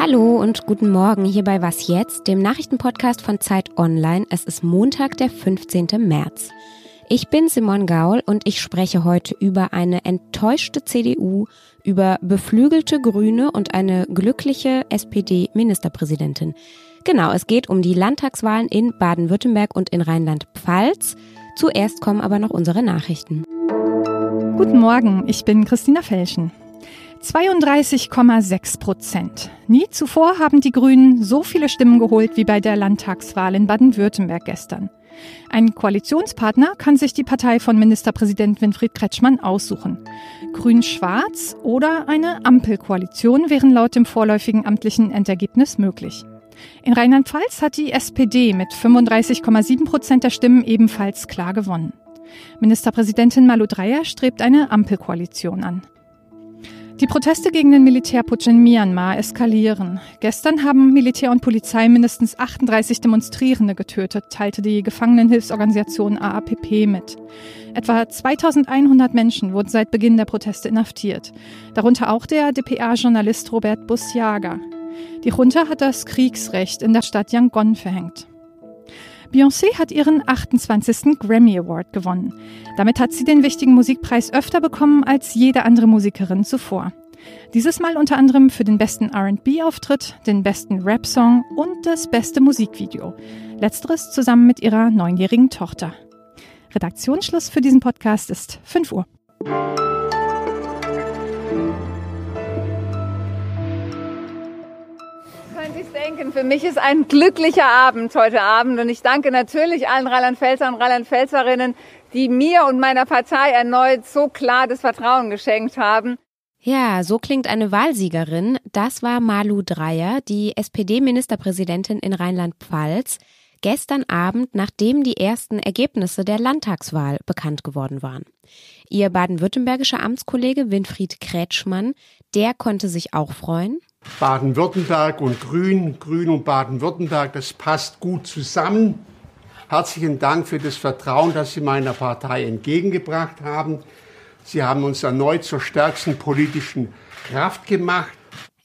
Hallo und guten Morgen hier bei Was jetzt, dem Nachrichtenpodcast von Zeit Online. Es ist Montag, der 15. März. Ich bin Simon Gaul und ich spreche heute über eine enttäuschte CDU, über beflügelte Grüne und eine glückliche SPD-Ministerpräsidentin. Genau, es geht um die Landtagswahlen in Baden-Württemberg und in Rheinland-Pfalz. Zuerst kommen aber noch unsere Nachrichten. Guten Morgen, ich bin Christina Felschen. 32,6 Prozent. Nie zuvor haben die Grünen so viele Stimmen geholt wie bei der Landtagswahl in Baden-Württemberg gestern. Ein Koalitionspartner kann sich die Partei von Ministerpräsident Winfried Kretschmann aussuchen. Grün-Schwarz oder eine Ampelkoalition wären laut dem vorläufigen amtlichen Endergebnis möglich. In Rheinland-Pfalz hat die SPD mit 35,7 Prozent der Stimmen ebenfalls klar gewonnen. Ministerpräsidentin Malu Dreyer strebt eine Ampelkoalition an. Die Proteste gegen den Militärputsch in Myanmar eskalieren. Gestern haben Militär und Polizei mindestens 38 Demonstrierende getötet, teilte die Gefangenenhilfsorganisation AAPP mit. Etwa 2100 Menschen wurden seit Beginn der Proteste inhaftiert, darunter auch der dpa-Journalist Robert Busjager. Die Junta hat das Kriegsrecht in der Stadt Yangon verhängt. Beyoncé hat ihren 28. Grammy Award gewonnen. Damit hat sie den wichtigen Musikpreis öfter bekommen als jede andere Musikerin zuvor. Dieses Mal unter anderem für den besten RB-Auftritt, den besten Rap-Song und das beste Musikvideo. Letzteres zusammen mit ihrer neunjährigen Tochter. Redaktionsschluss für diesen Podcast ist 5 Uhr. Denken, für mich ist ein glücklicher Abend heute Abend und ich danke natürlich allen Rheinland-Pfälzern und Rheinland-Pfälzerinnen, die mir und meiner Partei erneut so klar das Vertrauen geschenkt haben. Ja, so klingt eine Wahlsiegerin. Das war Malu Dreyer, die SPD-Ministerpräsidentin in Rheinland-Pfalz, gestern Abend, nachdem die ersten Ergebnisse der Landtagswahl bekannt geworden waren. Ihr baden-württembergischer Amtskollege Winfried Kretschmann, der konnte sich auch freuen. Baden-Württemberg und Grün, Grün und Baden-Württemberg, das passt gut zusammen. Herzlichen Dank für das Vertrauen, das Sie meiner Partei entgegengebracht haben. Sie haben uns erneut zur stärksten politischen Kraft gemacht.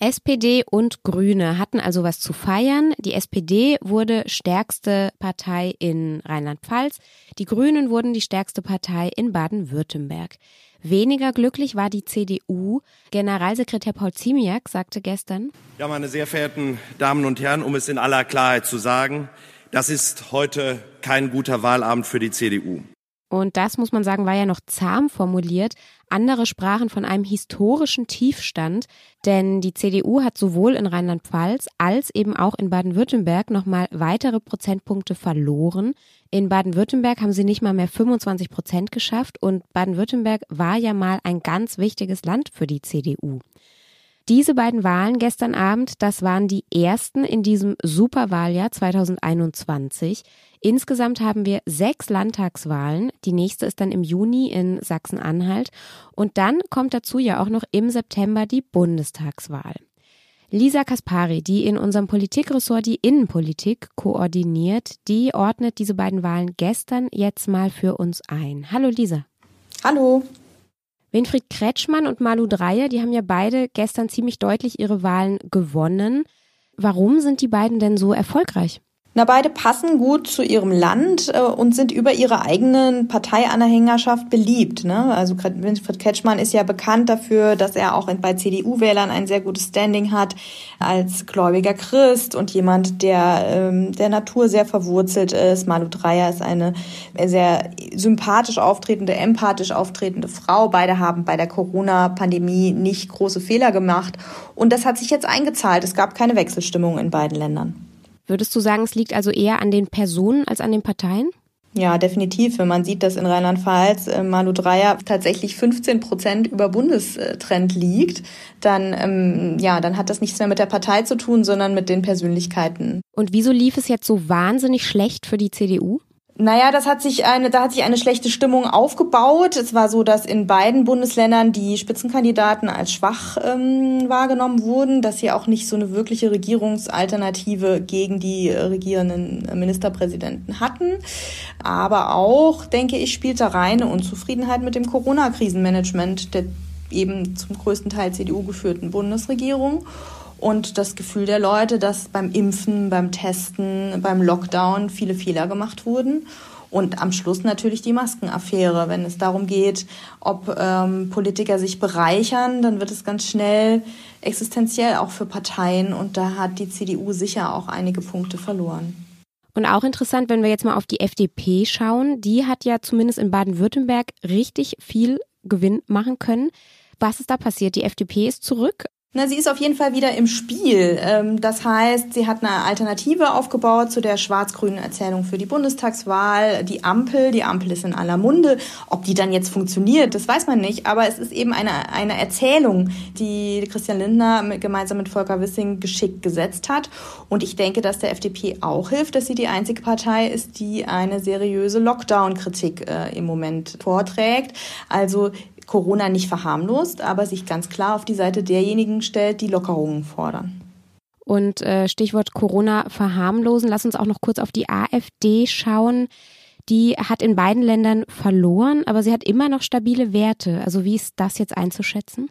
SPD und Grüne hatten also was zu feiern. Die SPD wurde stärkste Partei in Rheinland-Pfalz. Die Grünen wurden die stärkste Partei in Baden-Württemberg. Weniger glücklich war die CDU. Generalsekretär Paul Ziemiak sagte gestern, Ja, meine sehr verehrten Damen und Herren, um es in aller Klarheit zu sagen, das ist heute kein guter Wahlabend für die CDU. Und das, muss man sagen, war ja noch zahm formuliert. Andere sprachen von einem historischen Tiefstand, denn die CDU hat sowohl in Rheinland-Pfalz als eben auch in Baden-Württemberg nochmal weitere Prozentpunkte verloren. In Baden-Württemberg haben sie nicht mal mehr 25 Prozent geschafft und Baden-Württemberg war ja mal ein ganz wichtiges Land für die CDU. Diese beiden Wahlen gestern Abend, das waren die ersten in diesem Superwahljahr 2021. Insgesamt haben wir sechs Landtagswahlen. Die nächste ist dann im Juni in Sachsen-Anhalt. Und dann kommt dazu ja auch noch im September die Bundestagswahl. Lisa Kaspari, die in unserem Politikressort die Innenpolitik koordiniert, die ordnet diese beiden Wahlen gestern jetzt mal für uns ein. Hallo Lisa. Hallo. Winfried Kretschmann und Malu Dreyer, die haben ja beide gestern ziemlich deutlich ihre Wahlen gewonnen. Warum sind die beiden denn so erfolgreich? Na, beide passen gut zu ihrem Land äh, und sind über ihre eigenen Parteianhängerschaft beliebt. Ne? Also Winfried Kretschmann ist ja bekannt dafür, dass er auch bei CDU-Wählern ein sehr gutes Standing hat als gläubiger Christ und jemand, der ähm, der Natur sehr verwurzelt ist. Malu Dreyer ist eine sehr sympathisch auftretende, empathisch auftretende Frau. Beide haben bei der Corona-Pandemie nicht große Fehler gemacht und das hat sich jetzt eingezahlt. Es gab keine Wechselstimmung in beiden Ländern. Würdest du sagen, es liegt also eher an den Personen als an den Parteien? Ja, definitiv. Wenn man sieht, dass in Rheinland-Pfalz äh, Malu Dreyer tatsächlich 15 Prozent über Bundestrend liegt, dann, ähm, ja, dann hat das nichts mehr mit der Partei zu tun, sondern mit den Persönlichkeiten. Und wieso lief es jetzt so wahnsinnig schlecht für die CDU? Naja, das hat sich eine, da hat sich eine schlechte Stimmung aufgebaut. Es war so, dass in beiden Bundesländern die Spitzenkandidaten als schwach ähm, wahrgenommen wurden, dass sie auch nicht so eine wirkliche Regierungsalternative gegen die regierenden Ministerpräsidenten hatten. Aber auch, denke ich, spielt da rein eine Unzufriedenheit mit dem Corona-Krisenmanagement der eben zum größten Teil CDU geführten Bundesregierung und das Gefühl der Leute, dass beim Impfen, beim Testen, beim Lockdown viele Fehler gemacht wurden. Und am Schluss natürlich die Maskenaffäre. Wenn es darum geht, ob ähm, Politiker sich bereichern, dann wird es ganz schnell existenziell auch für Parteien. Und da hat die CDU sicher auch einige Punkte verloren. Und auch interessant, wenn wir jetzt mal auf die FDP schauen, die hat ja zumindest in Baden-Württemberg richtig viel Gewinn machen können. Was ist da passiert? Die FDP ist zurück, na, sie ist auf jeden Fall wieder im Spiel. Ähm, das heißt, sie hat eine Alternative aufgebaut zu der schwarz-grünen Erzählung für die Bundestagswahl. Die Ampel, die Ampel ist in aller Munde. Ob die dann jetzt funktioniert, das weiß man nicht. Aber es ist eben eine, eine Erzählung, die Christian Lindner gemeinsam mit Volker Wissing geschickt gesetzt hat. Und ich denke, dass der FDP auch hilft, dass sie die einzige Partei ist, die eine seriöse Lockdown-Kritik äh, im Moment vorträgt. Also Corona nicht verharmlost, aber sich ganz klar auf die Seite derjenigen stellt, die Lockerungen fordern. Und äh, Stichwort Corona verharmlosen, lass uns auch noch kurz auf die AfD schauen. Die hat in beiden Ländern verloren, aber sie hat immer noch stabile Werte. Also wie ist das jetzt einzuschätzen?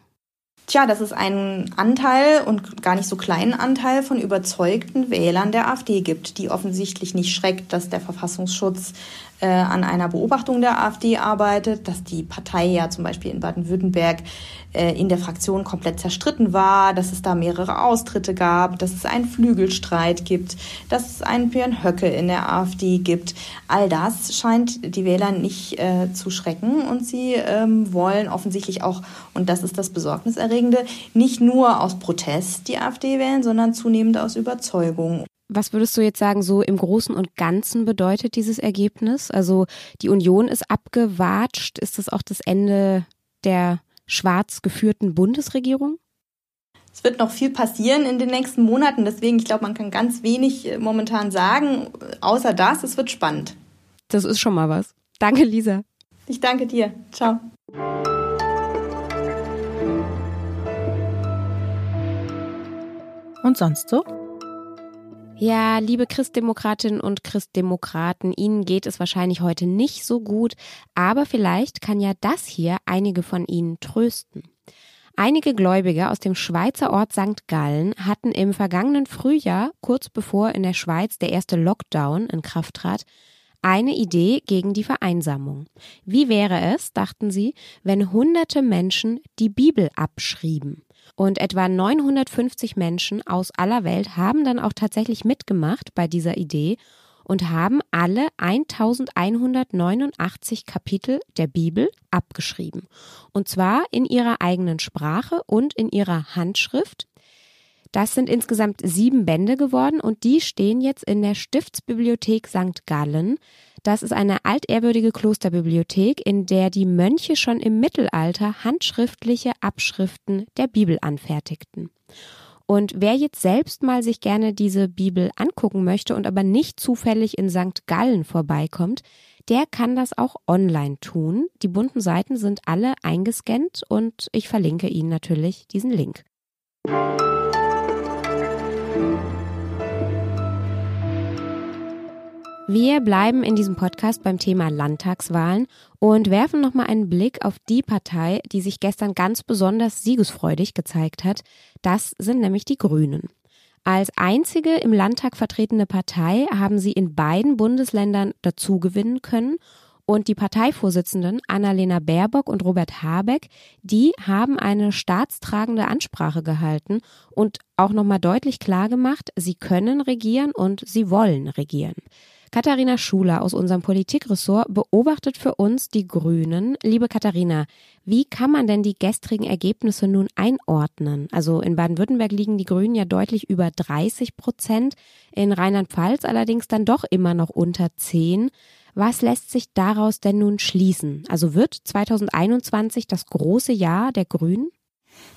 Tja, das ist ein Anteil und gar nicht so kleinen Anteil von überzeugten Wählern der AfD gibt, die offensichtlich nicht schreckt, dass der Verfassungsschutz äh, an einer Beobachtung der AfD arbeitet, dass die Partei ja zum Beispiel in Baden-Württemberg äh, in der Fraktion komplett zerstritten war, dass es da mehrere Austritte gab, dass es einen Flügelstreit gibt, dass es einen Björn Höcke in der AfD gibt. All das scheint die Wähler nicht äh, zu schrecken und sie ähm, wollen offensichtlich auch, und das ist das Besorgniserregende, nicht nur aus Protest die AfD wählen, sondern zunehmend aus Überzeugung. Was würdest du jetzt sagen, so im Großen und Ganzen bedeutet dieses Ergebnis? Also die Union ist abgewatscht. Ist das auch das Ende der schwarz geführten Bundesregierung? Es wird noch viel passieren in den nächsten Monaten. Deswegen, ich glaube, man kann ganz wenig äh, momentan sagen, außer das, es wird spannend. Das ist schon mal was. Danke, Lisa. Ich danke dir. Ciao. Und sonst so? Ja, liebe Christdemokratinnen und Christdemokraten, Ihnen geht es wahrscheinlich heute nicht so gut, aber vielleicht kann ja das hier einige von Ihnen trösten. Einige Gläubige aus dem Schweizer Ort St. Gallen hatten im vergangenen Frühjahr, kurz bevor in der Schweiz der erste Lockdown in Kraft trat, eine Idee gegen die Vereinsamung. Wie wäre es, dachten sie, wenn hunderte Menschen die Bibel abschrieben? Und etwa 950 Menschen aus aller Welt haben dann auch tatsächlich mitgemacht bei dieser Idee und haben alle 1189 Kapitel der Bibel abgeschrieben. Und zwar in ihrer eigenen Sprache und in ihrer Handschrift. Das sind insgesamt sieben Bände geworden und die stehen jetzt in der Stiftsbibliothek St. Gallen. Das ist eine altehrwürdige Klosterbibliothek, in der die Mönche schon im Mittelalter handschriftliche Abschriften der Bibel anfertigten. Und wer jetzt selbst mal sich gerne diese Bibel angucken möchte und aber nicht zufällig in St. Gallen vorbeikommt, der kann das auch online tun. Die bunten Seiten sind alle eingescannt und ich verlinke Ihnen natürlich diesen Link. Wir bleiben in diesem Podcast beim Thema Landtagswahlen und werfen nochmal einen Blick auf die Partei, die sich gestern ganz besonders siegesfreudig gezeigt hat. Das sind nämlich die Grünen. Als einzige im Landtag vertretene Partei haben sie in beiden Bundesländern dazugewinnen können und die Parteivorsitzenden Annalena Baerbock und Robert Habeck, die haben eine staatstragende Ansprache gehalten und auch nochmal deutlich klargemacht, sie können regieren und sie wollen regieren. Katharina Schuler aus unserem Politikressort beobachtet für uns die Grünen. Liebe Katharina, wie kann man denn die gestrigen Ergebnisse nun einordnen? Also in Baden-Württemberg liegen die Grünen ja deutlich über 30 Prozent, in Rheinland-Pfalz allerdings dann doch immer noch unter 10. Was lässt sich daraus denn nun schließen? Also wird 2021 das große Jahr der Grünen?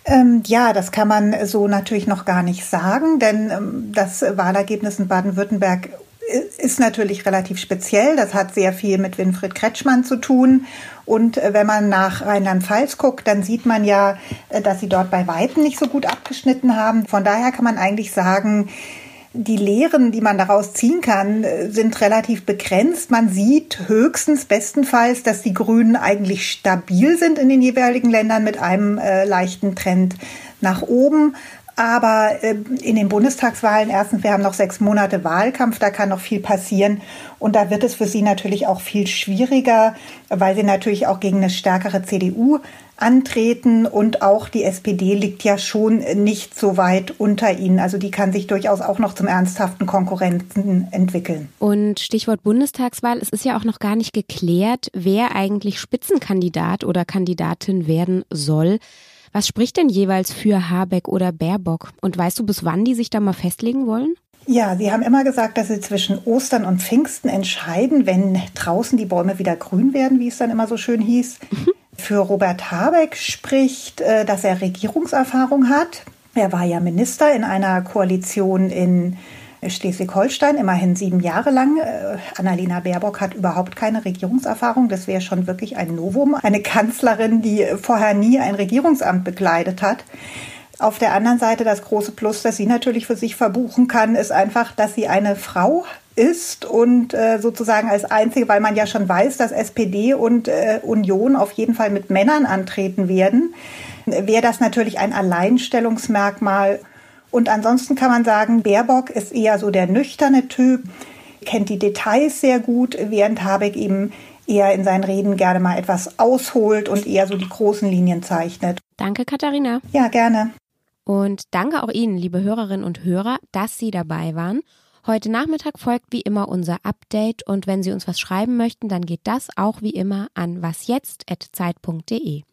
Ähm, ja, das kann man so natürlich noch gar nicht sagen, denn ähm, das Wahlergebnis in Baden-Württemberg ist natürlich relativ speziell. Das hat sehr viel mit Winfried Kretschmann zu tun. Und äh, wenn man nach Rheinland-Pfalz guckt, dann sieht man ja, äh, dass sie dort bei Weitem nicht so gut abgeschnitten haben. Von daher kann man eigentlich sagen, die Lehren, die man daraus ziehen kann, sind relativ begrenzt. Man sieht höchstens bestenfalls, dass die Grünen eigentlich stabil sind in den jeweiligen Ländern mit einem äh, leichten Trend nach oben. Aber äh, in den Bundestagswahlen, erstens, wir haben noch sechs Monate Wahlkampf, da kann noch viel passieren. Und da wird es für sie natürlich auch viel schwieriger, weil sie natürlich auch gegen eine stärkere CDU antreten und auch die SPD liegt ja schon nicht so weit unter ihnen. Also die kann sich durchaus auch noch zum ernsthaften Konkurrenten entwickeln. Und Stichwort Bundestagswahl, es ist ja auch noch gar nicht geklärt, wer eigentlich Spitzenkandidat oder Kandidatin werden soll. Was spricht denn jeweils für Habeck oder Baerbock? Und weißt du, bis wann die sich da mal festlegen wollen? Ja, Sie haben immer gesagt, dass Sie zwischen Ostern und Pfingsten entscheiden, wenn draußen die Bäume wieder grün werden, wie es dann immer so schön hieß. Mhm. Für Robert Habeck spricht, äh, dass er Regierungserfahrung hat. Er war ja Minister in einer Koalition in Schleswig-Holstein, immerhin sieben Jahre lang. Äh, Annalena Baerbock hat überhaupt keine Regierungserfahrung. Das wäre schon wirklich ein Novum. Eine Kanzlerin, die vorher nie ein Regierungsamt bekleidet hat. Auf der anderen Seite das große Plus, das sie natürlich für sich verbuchen kann, ist einfach, dass sie eine Frau ist und äh, sozusagen als einzige, weil man ja schon weiß, dass SPD und äh, Union auf jeden Fall mit Männern antreten werden, wäre das natürlich ein Alleinstellungsmerkmal. Und ansonsten kann man sagen, Baerbock ist eher so der nüchterne Typ, kennt die Details sehr gut, während Habeck eben eher in seinen Reden gerne mal etwas ausholt und eher so die großen Linien zeichnet. Danke, Katharina. Ja, gerne. Und danke auch Ihnen, liebe Hörerinnen und Hörer, dass Sie dabei waren. Heute Nachmittag folgt wie immer unser Update und wenn Sie uns was schreiben möchten, dann geht das auch wie immer an wasjetzt.zeit.de.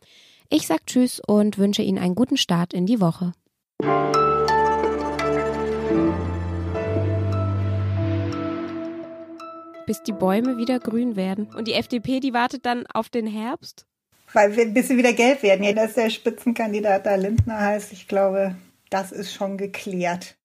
Ich sag Tschüss und wünsche Ihnen einen guten Start in die Woche. Bis die Bäume wieder grün werden. Und die FDP, die wartet dann auf den Herbst? Weil wir, bis sie wieder gelb werden. Ja, dass der Spitzenkandidat da Lindner heißt, ich glaube, das ist schon geklärt.